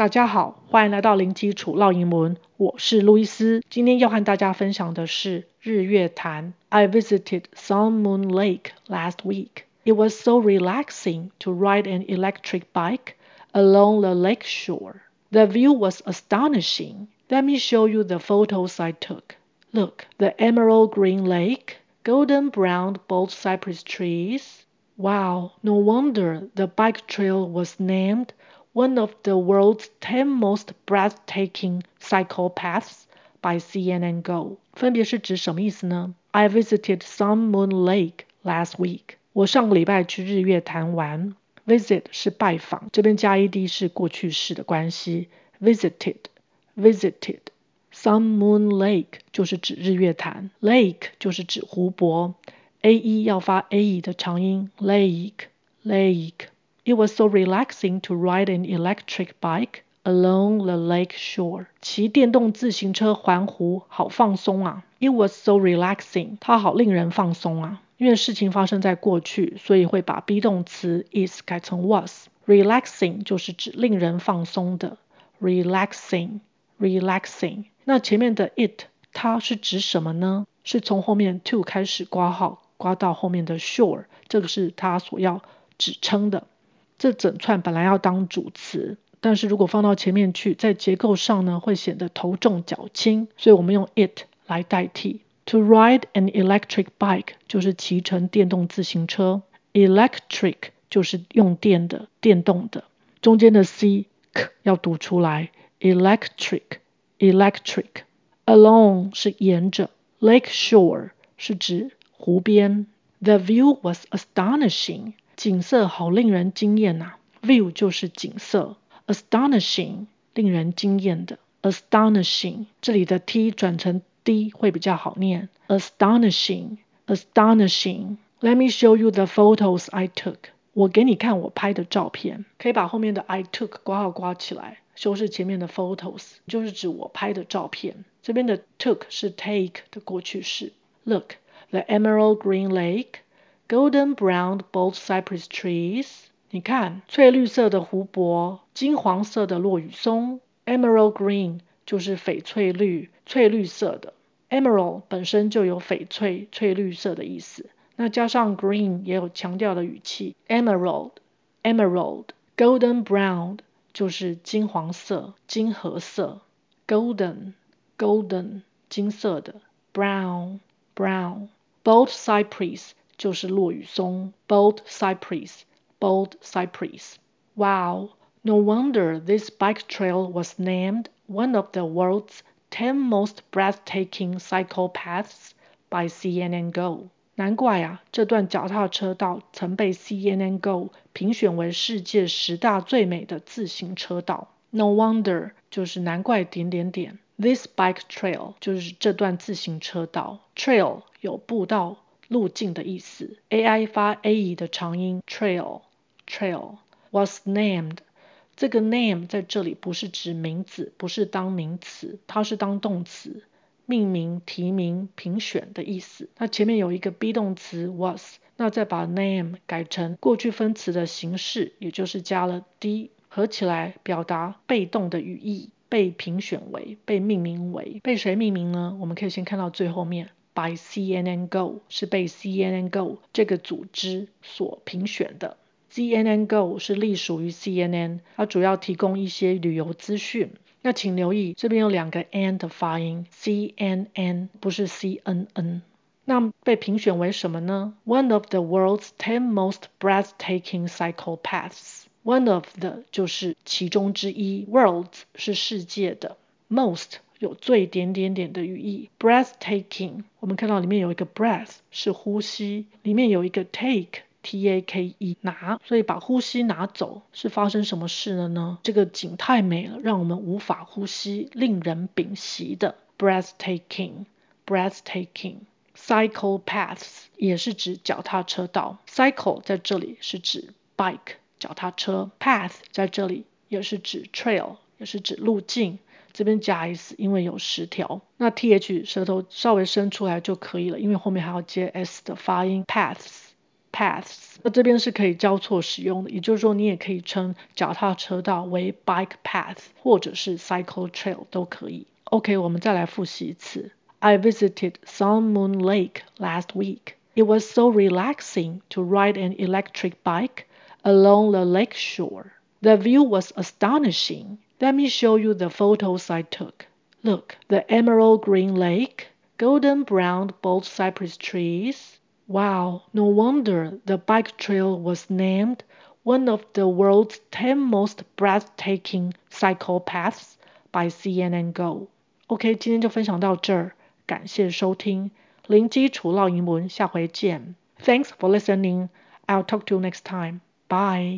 大家好，欢迎来到零基础烙英文，我是路易斯。今天要和大家分享的是日月潭。I visited Sun Moon Lake last week. It was so relaxing to ride an electric bike along the lake shore. The view was astonishing. Let me show you the photos I took. Look, the emerald green lake, golden brown bold cypress trees. Wow, no wonder the bike trail was named one of the world's ten most breathtaking cycle paths by CNN Go. 分别是指什么意思呢？I visited Sun Moon Lake last week. 我上个礼拜去日月潭玩。Visit 是拜访，这边加 ed 是过去式的关系。Visited, visited. Sun Moon Lake 就是指日月潭，Lake 就是指湖泊，a-e 要发 a-e 的长音，lake, lake. It was so relaxing to ride an electric bike along the lake shore. 骑电动自行车环湖，好放松啊。It was so relaxing. 它好令人放松啊。因为事情发生在过去，所以会把 be 动词 is 改成 was。Relaxing 就是指令人放松的。Relaxing, relaxing. 那前面的 it 它是指什么呢？是从后面 to 开始刮号，刮到后面的 shore，这个是它所要指称的。这整串本来要当主词，但是如果放到前面去，在结构上呢，会显得头重脚轻，所以我们用 it 来代替。To ride an electric bike 就是骑乘电动自行车，electric 就是用电的、电动的，中间的 c k 要读出来，electric，electric。Along 是沿着，lake shore 是指湖边。The view was astonishing。景色好令人惊艳呐，view 就是景色，astonishing 令人惊艳的，astonishing 这里的 t 转成 d 会比较好念，astonishing，astonishing。Let me show you the photos I took。我给你看我拍的照片，可以把后面的 I took 括号括起来，修饰前面的 photos，就是指我拍的照片。这边的 took 是 take 的过去式。Look, the emerald green lake。 Golden brown bold cypress trees，你看翠绿色的湖泊，金黄色的落羽松。Emerald green 就是翡翠绿，翠绿色的。Emerald 本身就有翡翠、翠绿色的意思，那加上 green 也有强调的语气。Emerald，emerald。Golden brown 就是金黄色、金褐色。Golden，golden 金色的。Brown，brown。Bold cypress。就是落羽松，bold cypress，bold cypress。Wow, no wonder this bike trail was named one of the world's ten most breathtaking cycle paths by CNN Go。难怪啊，这段脚踏车道曾被 CNN Go 评选为世界十大最美的自行车道。No wonder 就是难怪点点点。This bike trail 就是这段自行车道，trail 有步道。 路径的意思，ai 发 ae 的长音，trail trail was named。这个 name 在这里不是指名字，不是当名词，它是当动词，命名、提名、评选的意思。那前面有一个 be 动词 was，那再把 name 改成过去分词的形式，也就是加了 d，合起来表达被动的语义，被评选为，被命名为，被谁命名呢？我们可以先看到最后面。By CNN Go 是被 CNN Go 这个组织所评选的。CNN Go 是隶属于 CNN，它主要提供一些旅游资讯。那请留意这边有两个 n 的发音，CNN 不是 CNN。那被评选为什么呢？One of the world's ten most breathtaking cycle paths。One of the 就是其中之一，world's 是世界的，most。有最点点点的语义，breathtaking，我们看到里面有一个 breath 是呼吸，里面有一个 take t a k e 拿，所以把呼吸拿走是发生什么事了呢？这个景太美了，让我们无法呼吸，令人屏息的。breathtaking，breathtaking，cycle paths 也是指脚踏车道，cycle 在这里是指 bike 脚踏车，path 在这里也是指 trail 也是指路径。这边加 s，因为有十条，那 th 舌头稍微伸出来就可以了，因为后面还要接 s 的发音。paths paths。那这边是可以交错使用的，也就是说你也可以称脚踏车道为 bike path，或者是 cycle trail 都可以。OK，我们再来复习一次。I visited Sun Moon Lake last week. It was so relaxing to ride an electric bike along the lake shore. The view was astonishing. Let me show you the photos I took. Look, the emerald green lake, golden brown both cypress trees. Wow, no wonder the bike trail was named one of the world's 10 most breathtaking cycle paths by CNN Go. OK，今天就分享到这儿，感谢收听零基础绕英文，下回见。Thanks for listening. I'll talk to you next time. Bye.